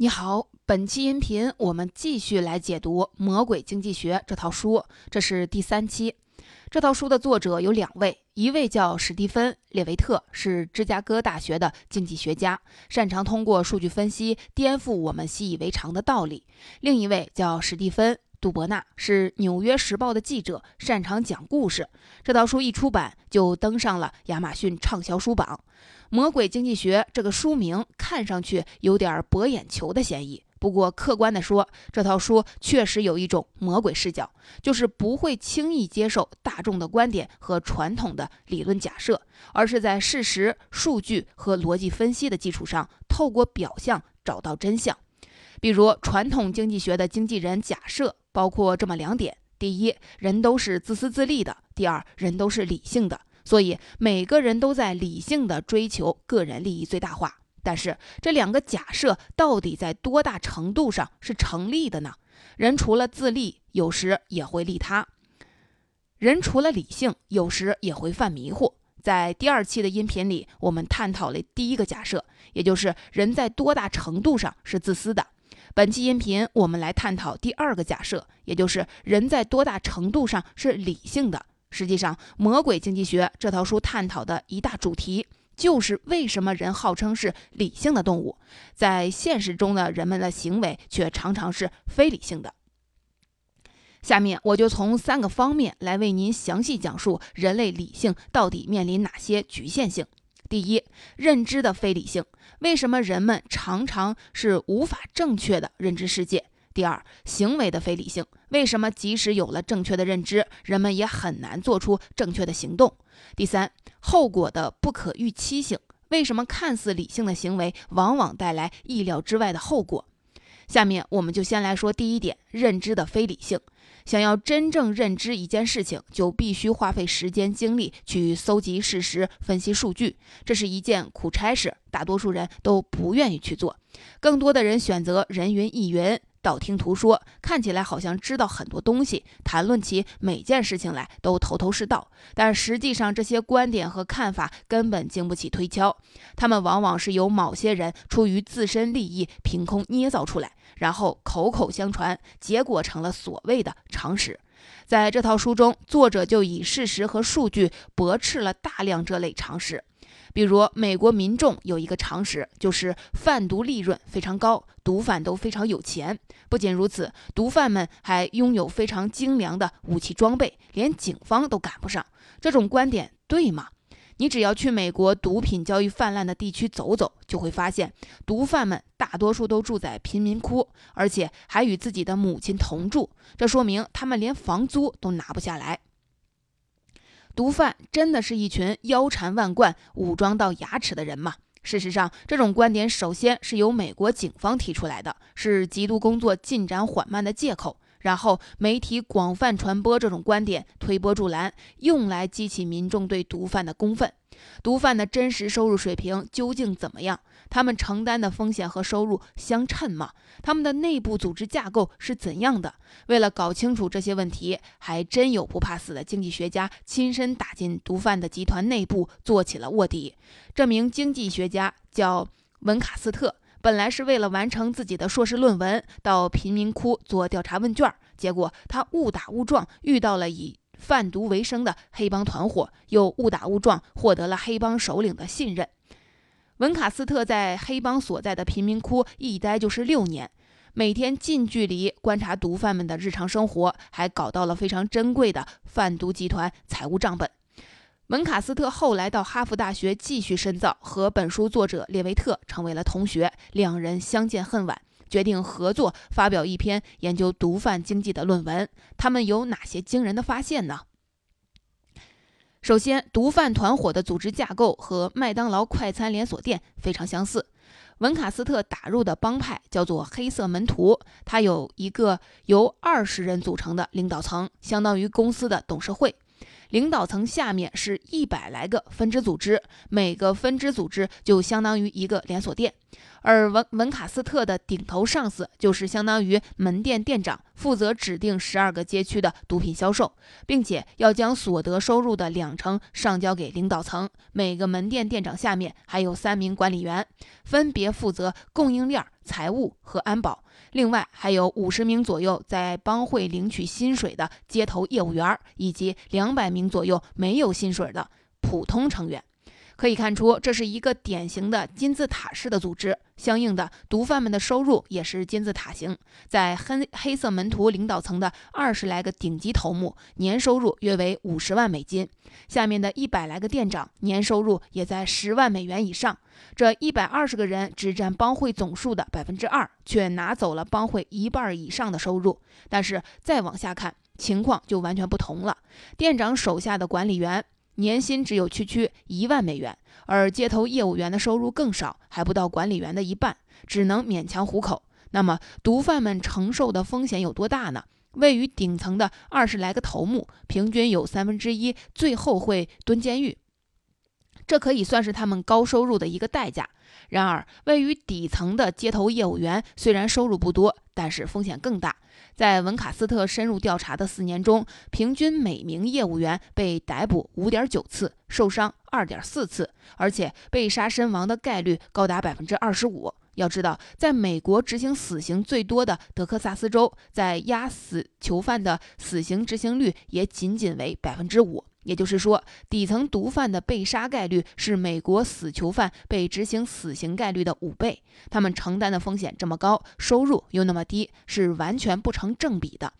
你好，本期音频我们继续来解读《魔鬼经济学》这套书，这是第三期。这套书的作者有两位，一位叫史蒂芬·列维特，是芝加哥大学的经济学家，擅长通过数据分析颠覆我们习以为常的道理；另一位叫史蒂芬。杜伯纳是《纽约时报》的记者，擅长讲故事。这套书一出版就登上了亚马逊畅销书榜。《魔鬼经济学》这个书名看上去有点博眼球的嫌疑，不过客观地说，这套书确实有一种魔鬼视角，就是不会轻易接受大众的观点和传统的理论假设，而是在事实、数据和逻辑分析的基础上，透过表象找到真相。比如，传统经济学的经纪人假设。包括这么两点：第一，人都是自私自利的；第二，人都是理性的。所以每个人都在理性的追求个人利益最大化。但是这两个假设到底在多大程度上是成立的呢？人除了自利，有时也会利他；人除了理性，有时也会犯迷糊。在第二期的音频里，我们探讨了第一个假设，也就是人在多大程度上是自私的。本期音频，我们来探讨第二个假设，也就是人在多大程度上是理性的。实际上，《魔鬼经济学》这套书探讨的一大主题，就是为什么人号称是理性的动物，在现实中的人们的行为却常常是非理性的。下面我就从三个方面来为您详细讲述人类理性到底面临哪些局限性。第一，认知的非理性。为什么人们常常是无法正确的认知世界？第二，行为的非理性。为什么即使有了正确的认知，人们也很难做出正确的行动？第三，后果的不可预期性。为什么看似理性的行为往往带来意料之外的后果？下面我们就先来说第一点，认知的非理性。想要真正认知一件事情，就必须花费时间精力去搜集事实、分析数据，这是一件苦差事，大多数人都不愿意去做。更多的人选择人云亦云。道听途说，看起来好像知道很多东西，谈论起每件事情来都头头是道，但实际上这些观点和看法根本经不起推敲，他们往往是由某些人出于自身利益凭空捏造出来，然后口口相传，结果成了所谓的常识。在这套书中，作者就以事实和数据驳斥了大量这类常识。比如，美国民众有一个常识，就是贩毒利润非常高，毒贩都非常有钱。不仅如此，毒贩们还拥有非常精良的武器装备，连警方都赶不上。这种观点对吗？你只要去美国毒品交易泛滥的地区走走，就会发现，毒贩们大多数都住在贫民窟，而且还与自己的母亲同住。这说明他们连房租都拿不下来。毒贩真的是一群腰缠万贯、武装到牙齿的人吗？事实上，这种观点首先是由美国警方提出来的，是缉毒工作进展缓慢的借口。然后，媒体广泛传播这种观点，推波助澜，用来激起民众对毒贩的公愤。毒贩的真实收入水平究竟怎么样？他们承担的风险和收入相称吗？他们的内部组织架构是怎样的？为了搞清楚这些问题，还真有不怕死的经济学家亲身打进毒贩的集团内部做起了卧底。这名经济学家叫文卡斯特。本来是为了完成自己的硕士论文，到贫民窟做调查问卷，结果他误打误撞遇到了以贩毒为生的黑帮团伙，又误打误撞获得了黑帮首领的信任。文卡斯特在黑帮所在的贫民窟一待就是六年，每天近距离观察毒贩们的日常生活，还搞到了非常珍贵的贩毒集团财务账本。文卡斯特后来到哈佛大学继续深造，和本书作者列维特成为了同学。两人相见恨晚，决定合作发表一篇研究毒贩经济的论文。他们有哪些惊人的发现呢？首先，毒贩团伙的组织架构和麦当劳快餐连锁店非常相似。文卡斯特打入的帮派叫做“黑色门徒”，它有一个由二十人组成的领导层，相当于公司的董事会。领导层下面是一百来个分支组织，每个分支组织就相当于一个连锁店。而文文卡斯特的顶头上司就是相当于门店店长，负责指定十二个街区的毒品销售，并且要将所得收入的两成上交给领导层。每个门店店长下面还有三名管理员，分别负责供应链、财务和安保。另外还有五十名左右在帮会领取薪水的街头业务员，以及两百名左右没有薪水的普通成员。可以看出，这是一个典型的金字塔式的组织。相应的，毒贩们的收入也是金字塔型。在黑黑色门徒领导层的二十来个顶级头目，年收入约为五十万美金；下面的一百来个店长，年收入也在十万美元以上。这一百二十个人只占帮会总数的百分之二，却拿走了帮会一半以上的收入。但是再往下看，情况就完全不同了。店长手下的管理员。年薪只有区区一万美元，而街头业务员的收入更少，还不到管理员的一半，只能勉强糊口。那么，毒贩们承受的风险有多大呢？位于顶层的二十来个头目，平均有三分之一最后会蹲监狱，这可以算是他们高收入的一个代价。然而，位于底层的街头业务员虽然收入不多，但是风险更大。在文卡斯特深入调查的四年中，平均每名业务员被逮捕五点九次，受伤二点四次，而且被杀身亡的概率高达百分之二十五。要知道，在美国执行死刑最多的德克萨斯州，在压死囚犯的死刑执行率也仅仅为百分之五。也就是说，底层毒贩的被杀概率是美国死囚犯被执行死刑概率的五倍。他们承担的风险这么高，收入又那么低，是完全不成正比的。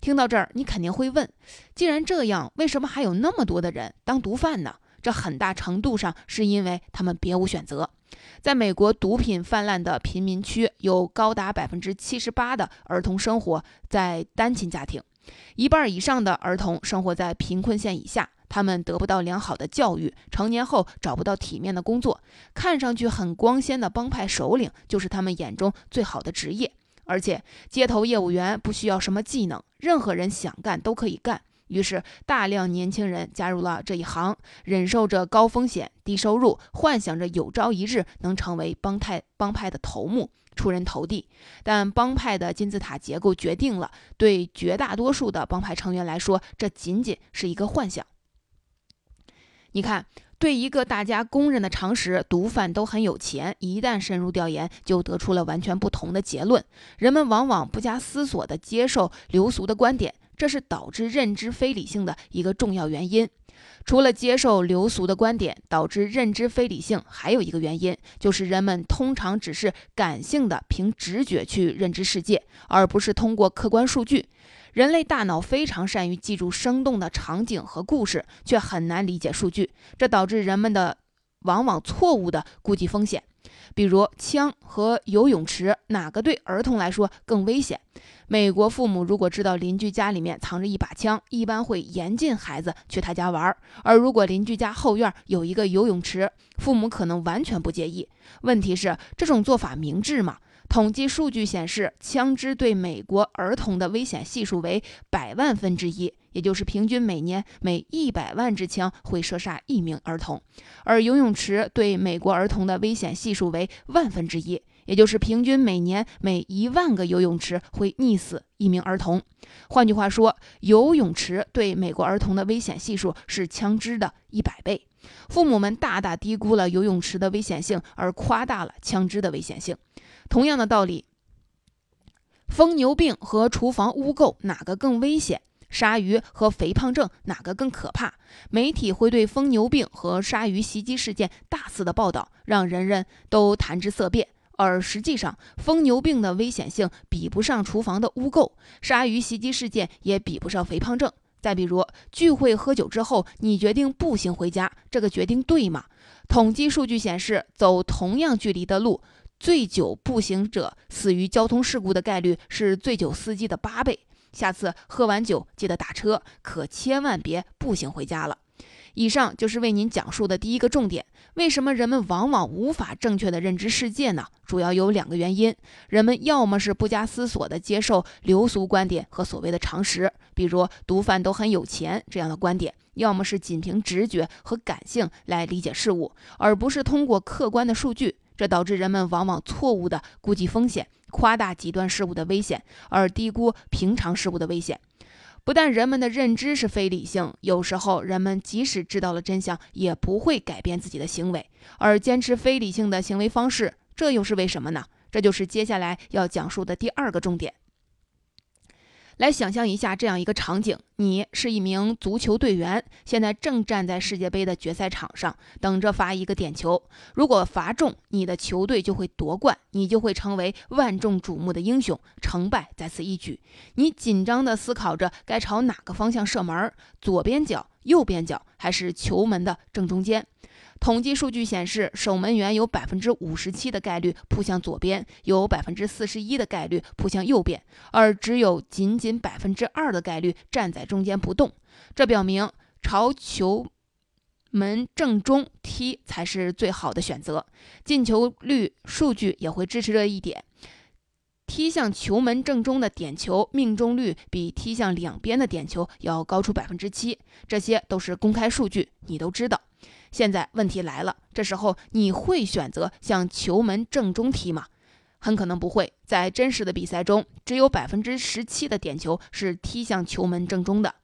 听到这儿，你肯定会问：既然这样，为什么还有那么多的人当毒贩呢？这很大程度上是因为他们别无选择。在美国毒品泛滥的贫民区，有高达百分之七十八的儿童生活在单亲家庭。一半以上的儿童生活在贫困线以下，他们得不到良好的教育，成年后找不到体面的工作，看上去很光鲜的帮派首领就是他们眼中最好的职业。而且街头业务员不需要什么技能，任何人想干都可以干。于是大量年轻人加入了这一行，忍受着高风险、低收入，幻想着有朝一日能成为帮派帮派的头目。出人头地，但帮派的金字塔结构决定了，对绝大多数的帮派成员来说，这仅仅是一个幻想。你看，对一个大家公认的常识，毒贩都很有钱，一旦深入调研，就得出了完全不同的结论。人们往往不加思索地接受流俗的观点，这是导致认知非理性的一个重要原因。除了接受流俗的观点导致认知非理性，还有一个原因就是人们通常只是感性的凭直觉去认知世界，而不是通过客观数据。人类大脑非常善于记住生动的场景和故事，却很难理解数据，这导致人们的往往错误的估计风险。比如枪和游泳池，哪个对儿童来说更危险？美国父母如果知道邻居家里面藏着一把枪，一般会严禁孩子去他家玩儿；而如果邻居家后院有一个游泳池，父母可能完全不介意。问题是，这种做法明智吗？统计数据显示，枪支对美国儿童的危险系数为百万分之一，也就是平均每年每一百万支枪会射杀一名儿童；而游泳池对美国儿童的危险系数为万分之一，也就是平均每年每一万个游泳池会溺死一名儿童。换句话说，游泳池对美国儿童的危险系数是枪支的一百倍。父母们大大低估了游泳池的危险性，而夸大了枪支的危险性。同样的道理，疯牛病和厨房污垢哪个更危险？鲨鱼和肥胖症哪个更可怕？媒体会对疯牛病和鲨鱼袭击事件大肆的报道，让人人都谈之色变。而实际上，疯牛病的危险性比不上厨房的污垢，鲨鱼袭击事件也比不上肥胖症。再比如，聚会喝酒之后，你决定步行回家，这个决定对吗？统计数据显示，走同样距离的路。醉酒步行者死于交通事故的概率是醉酒司机的八倍。下次喝完酒记得打车，可千万别步行回家了。以上就是为您讲述的第一个重点：为什么人们往往无法正确的认知世界呢？主要有两个原因：人们要么是不加思索的接受流俗观点和所谓的常识，比如毒贩都很有钱这样的观点；要么是仅凭直觉和感性来理解事物，而不是通过客观的数据。这导致人们往往错误地估计风险，夸大极端事物的危险，而低估平常事物的危险。不但人们的认知是非理性，有时候人们即使知道了真相，也不会改变自己的行为，而坚持非理性的行为方式，这又是为什么呢？这就是接下来要讲述的第二个重点。来想象一下这样一个场景：你是一名足球队员，现在正站在世界杯的决赛场上，等着罚一个点球。如果罚中，你的球队就会夺冠，你就会成为万众瞩目的英雄，成败在此一举。你紧张地思考着该朝哪个方向射门，左边角、右边角，还是球门的正中间？统计数据显示，守门员有百分之五十七的概率扑向左边，有百分之四十一的概率扑向右边，而只有仅仅百分之二的概率站在中间不动。这表明朝球门正中踢才是最好的选择。进球率数据也会支持这一点。踢向球门正中的点球命中率比踢向两边的点球要高出百分之七。这些都是公开数据，你都知道。现在问题来了，这时候你会选择向球门正中踢吗？很可能不会。在真实的比赛中，只有百分之十七的点球是踢向球门正中的。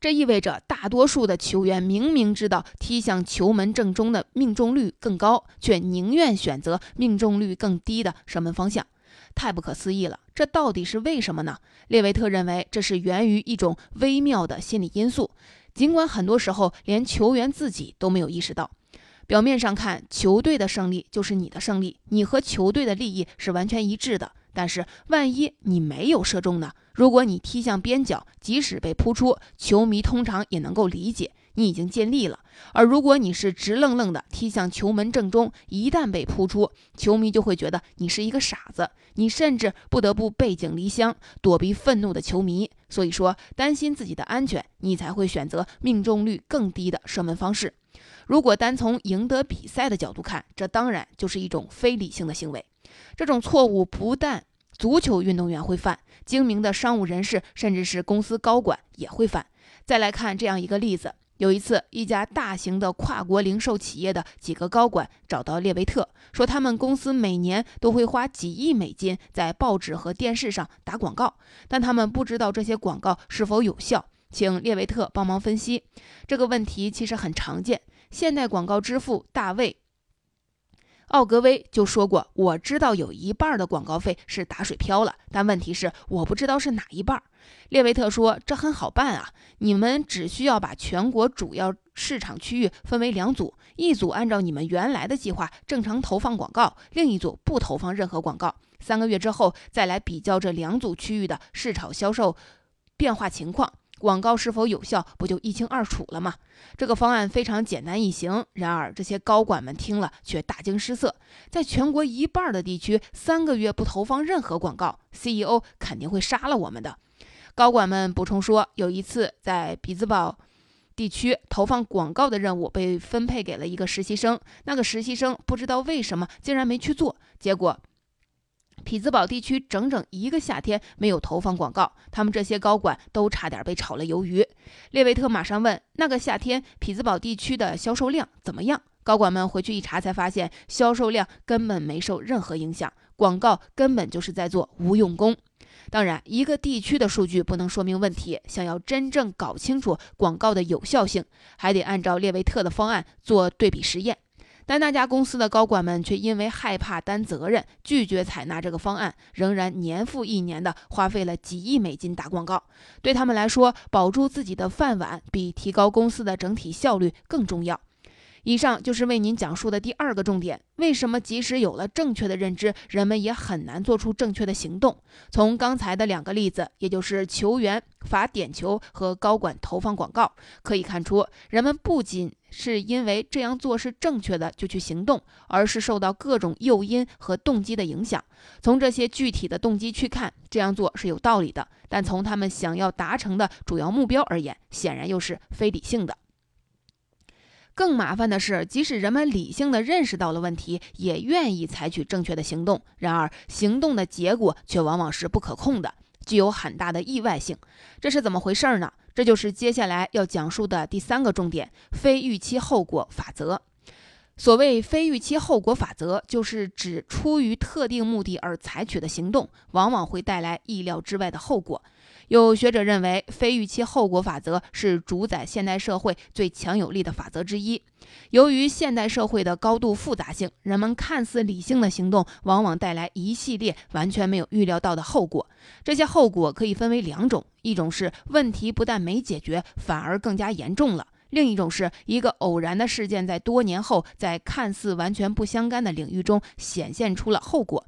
这意味着大多数的球员明明知道踢向球门正中的命中率更高，却宁愿选择命中率更低的射门方向。太不可思议了！这到底是为什么呢？列维特认为，这是源于一种微妙的心理因素。尽管很多时候连球员自己都没有意识到，表面上看，球队的胜利就是你的胜利，你和球队的利益是完全一致的。但是，万一你没有射中呢？如果你踢向边角，即使被扑出，球迷通常也能够理解你已经尽力了。而如果你是直愣愣的踢向球门正中，一旦被扑出，球迷就会觉得你是一个傻子，你甚至不得不背井离乡，躲避愤怒的球迷。所以说，担心自己的安全，你才会选择命中率更低的射门方式。如果单从赢得比赛的角度看，这当然就是一种非理性的行为。这种错误不但足球运动员会犯，精明的商务人士甚至是公司高管也会犯。再来看这样一个例子。有一次，一家大型的跨国零售企业的几个高管找到列维特，说他们公司每年都会花几亿美金在报纸和电视上打广告，但他们不知道这些广告是否有效，请列维特帮忙分析。这个问题其实很常见，现代广告之父大卫。奥格威就说过：“我知道有一半的广告费是打水漂了，但问题是我不知道是哪一半。”列维特说：“这很好办啊，你们只需要把全国主要市场区域分为两组，一组按照你们原来的计划正常投放广告，另一组不投放任何广告。三个月之后再来比较这两组区域的市场销售变化情况。”广告是否有效，不就一清二楚了吗？这个方案非常简单易行。然而，这些高管们听了却大惊失色。在全国一半的地区，三个月不投放任何广告，CEO 肯定会杀了我们的。高管们补充说，有一次在匹兹堡地区投放广告的任务被分配给了一个实习生，那个实习生不知道为什么竟然没去做，结果。匹兹堡地区整整一个夏天没有投放广告，他们这些高管都差点被炒了鱿鱼。列维特马上问：“那个夏天匹兹堡地区的销售量怎么样？”高管们回去一查，才发现销售量根本没受任何影响，广告根本就是在做无用功。当然，一个地区的数据不能说明问题，想要真正搞清楚广告的有效性，还得按照列维特的方案做对比实验。但那家公司的高管们却因为害怕担责任，拒绝采纳这个方案，仍然年复一年的花费了几亿美金打广告。对他们来说，保住自己的饭碗比提高公司的整体效率更重要。以上就是为您讲述的第二个重点：为什么即使有了正确的认知，人们也很难做出正确的行动？从刚才的两个例子，也就是球员罚点球和高管投放广告，可以看出，人们不仅是因为这样做是正确的就去行动，而是受到各种诱因和动机的影响。从这些具体的动机去看，这样做是有道理的；但从他们想要达成的主要目标而言，显然又是非理性的。更麻烦的是，即使人们理性的认识到了问题，也愿意采取正确的行动，然而行动的结果却往往是不可控的，具有很大的意外性。这是怎么回事呢？这就是接下来要讲述的第三个重点——非预期后果法则。所谓非预期后果法则，就是指出于特定目的而采取的行动，往往会带来意料之外的后果。有学者认为，非预期后果法则是主宰现代社会最强有力的法则之一。由于现代社会的高度复杂性，人们看似理性的行动，往往带来一系列完全没有预料到的后果。这些后果可以分为两种：一种是问题不但没解决，反而更加严重了。另一种是一个偶然的事件，在多年后，在看似完全不相干的领域中显现出了后果。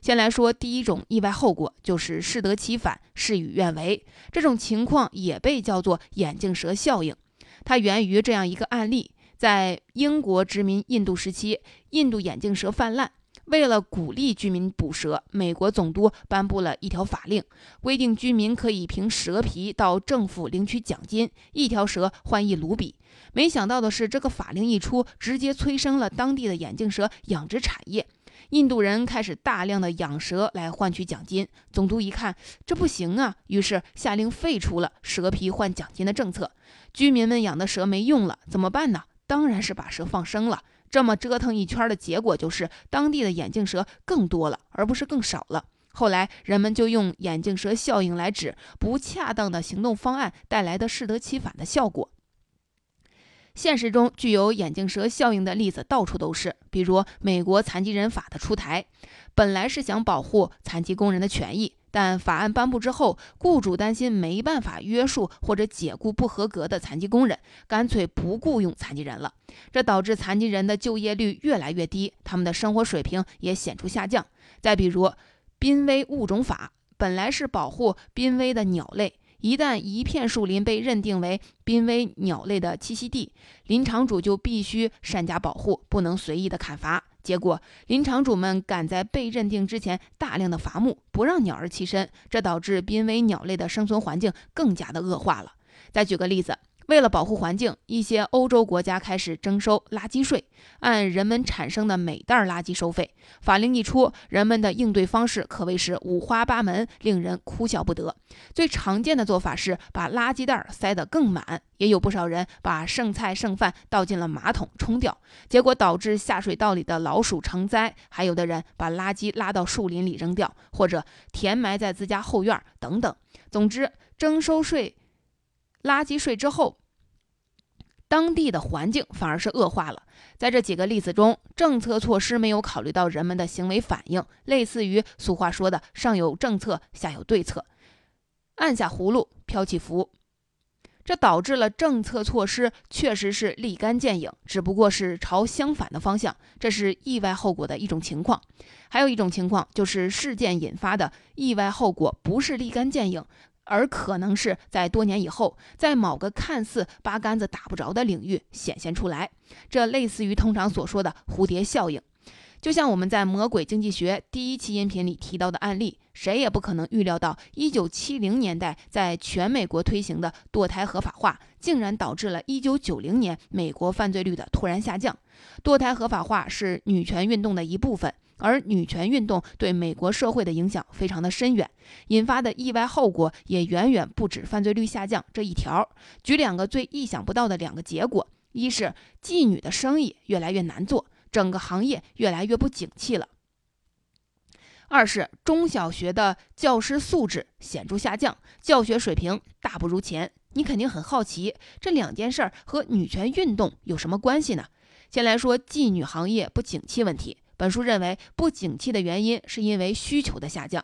先来说第一种意外后果，就是适得其反、事与愿违。这种情况也被叫做“眼镜蛇效应”。它源于这样一个案例：在英国殖民印度时期，印度眼镜蛇泛滥。为了鼓励居民捕蛇，美国总督颁布了一条法令，规定居民可以凭蛇皮到政府领取奖金，一条蛇换一卢比。没想到的是，这个法令一出，直接催生了当地的眼镜蛇养殖产业。印度人开始大量的养蛇来换取奖金。总督一看这不行啊，于是下令废除了蛇皮换奖金的政策。居民们养的蛇没用了，怎么办呢？当然是把蛇放生了。这么折腾一圈的结果就是，当地的眼镜蛇更多了，而不是更少了。后来人们就用眼镜蛇效应来指不恰当的行动方案带来的适得其反的效果。现实中具有眼镜蛇效应的例子到处都是，比如美国残疾人法的出台，本来是想保护残疾工人的权益。但法案颁布之后，雇主担心没办法约束或者解雇不合格的残疾工人，干脆不雇佣残疾人了。这导致残疾人的就业率越来越低，他们的生活水平也显著下降。再比如，濒危物种法本来是保护濒危的鸟类，一旦一片树林被认定为濒危鸟类的栖息地，林场主就必须善加保护，不能随意的砍伐。结果，林场主们赶在被认定之前大量的伐木，不让鸟儿栖身，这导致濒危鸟类的生存环境更加的恶化了。再举个例子。为了保护环境，一些欧洲国家开始征收垃圾税，按人们产生的每袋垃圾收费。法令一出，人们的应对方式可谓是五花八门，令人哭笑不得。最常见的做法是把垃圾袋塞得更满，也有不少人把剩菜剩饭倒进了马桶冲掉，结果导致下水道里的老鼠成灾。还有的人把垃圾拉到树林里扔掉，或者填埋在自家后院等等。总之，征收税。垃圾税之后，当地的环境反而是恶化了。在这几个例子中，政策措施没有考虑到人们的行为反应，类似于俗话说的“上有政策，下有对策”，按下葫芦飘起浮，这导致了政策措施确实是立竿见影，只不过是朝相反的方向，这是意外后果的一种情况。还有一种情况就是事件引发的意外后果不是立竿见影。而可能是在多年以后，在某个看似八竿子打不着的领域显现出来，这类似于通常所说的蝴蝶效应。就像我们在《魔鬼经济学》第一期音频里提到的案例，谁也不可能预料到1970年代在全美国推行的堕胎合法化，竟然导致了1990年美国犯罪率的突然下降。堕胎合法化是女权运动的一部分。而女权运动对美国社会的影响非常的深远，引发的意外后果也远远不止犯罪率下降这一条。举两个最意想不到的两个结果：一是妓女的生意越来越难做，整个行业越来越不景气了；二是中小学的教师素质显著下降，教学水平大不如前。你肯定很好奇，这两件事儿和女权运动有什么关系呢？先来说妓女行业不景气问题。本书认为，不景气的原因是因为需求的下降。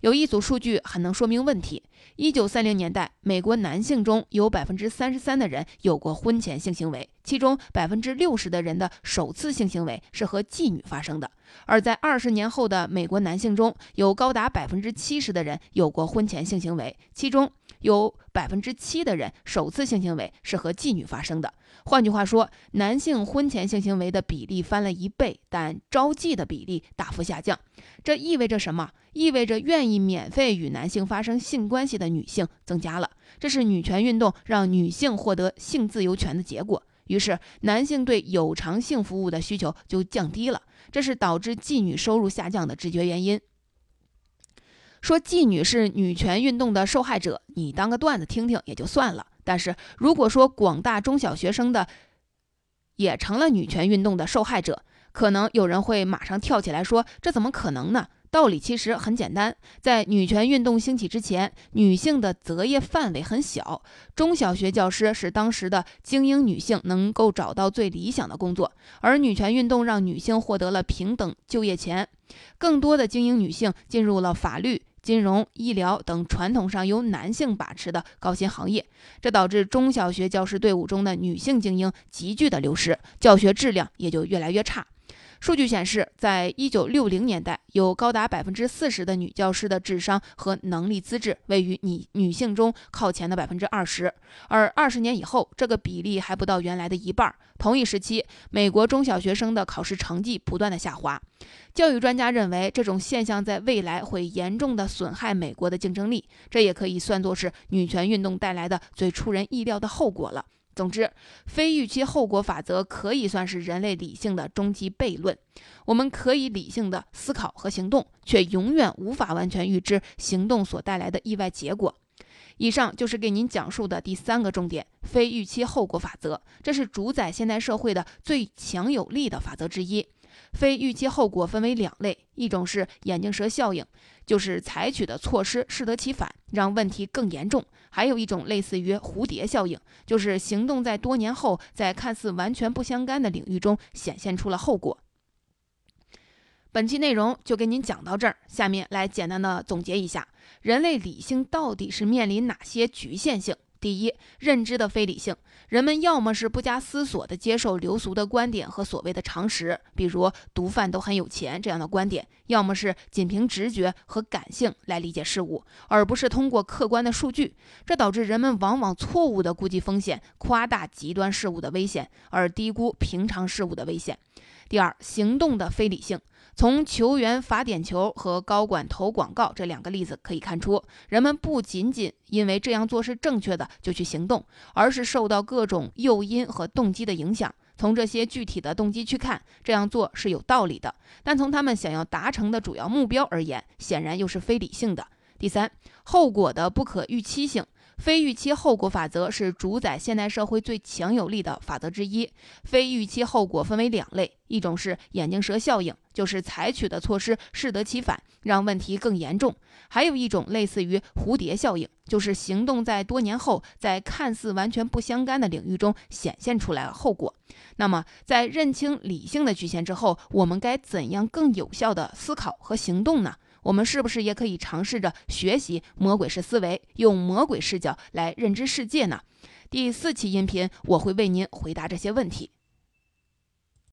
有一组数据很能说明问题：一九三零年代，美国男性中有百分之三十三的人有过婚前性行为，其中百分之六十的人的首次性行为是和妓女发生的；而在二十年后的美国男性中，有高达百分之七十的人有过婚前性行为，其中有百分之七的人首次性行为是和妓女发生的。换句话说，男性婚前性行为的比例翻了一倍，但招妓的比例大幅下降。这意味着什么？意味着愿意免费与男性发生性关系的女性增加了。这是女权运动让女性获得性自由权的结果。于是，男性对有偿性服务的需求就降低了，这是导致妓女收入下降的直觉原因。说妓女是女权运动的受害者，你当个段子听听也就算了。但是如果说广大中小学生的也成了女权运动的受害者。可能有人会马上跳起来说：“这怎么可能呢？”道理其实很简单，在女权运动兴起之前，女性的择业范围很小，中小学教师是当时的精英女性能够找到最理想的工作，而女权运动让女性获得了平等就业权，更多的精英女性进入了法律、金融、医疗等传统上由男性把持的高薪行业，这导致中小学教师队伍中的女性精英急剧的流失，教学质量也就越来越差。数据显示，在一九六零年代，有高达百分之四十的女教师的智商和能力资质位于女女性中靠前的百分之二十，而二十年以后，这个比例还不到原来的一半。同一时期，美国中小学生的考试成绩不断的下滑。教育专家认为，这种现象在未来会严重的损害美国的竞争力，这也可以算作是女权运动带来的最出人意料的后果了。总之，非预期后果法则可以算是人类理性的终极悖论。我们可以理性的思考和行动，却永远无法完全预知行动所带来的意外结果。以上就是给您讲述的第三个重点——非预期后果法则。这是主宰现代社会的最强有力的法则之一。非预期后果分为两类，一种是眼镜蛇效应，就是采取的措施适得其反，让问题更严重；还有一种类似于蝴蝶效应，就是行动在多年后，在看似完全不相干的领域中显现出了后果。本期内容就给您讲到这儿，下面来简单的总结一下，人类理性到底是面临哪些局限性？第一，认知的非理性，人们要么是不加思索地接受流俗的观点和所谓的常识，比如毒贩都很有钱这样的观点；要么是仅凭直觉和感性来理解事物，而不是通过客观的数据。这导致人们往往错误地估计风险，夸大极端事物的危险，而低估平常事物的危险。第二，行动的非理性。从球员罚点球和高管投广告这两个例子可以看出，人们不仅仅因为这样做是正确的就去行动，而是受到各种诱因和动机的影响。从这些具体的动机去看，这样做是有道理的；但从他们想要达成的主要目标而言，显然又是非理性的。第三，后果的不可预期性。非预期后果法则是主宰现代社会最强有力的法则之一。非预期后果分为两类，一种是眼镜蛇效应，就是采取的措施适得其反，让问题更严重；还有一种类似于蝴蝶效应，就是行动在多年后，在看似完全不相干的领域中显现出来了后果。那么，在认清理性的局限之后，我们该怎样更有效的思考和行动呢？我们是不是也可以尝试着学习魔鬼式思维，用魔鬼视角来认知世界呢？第四期音频我会为您回答这些问题。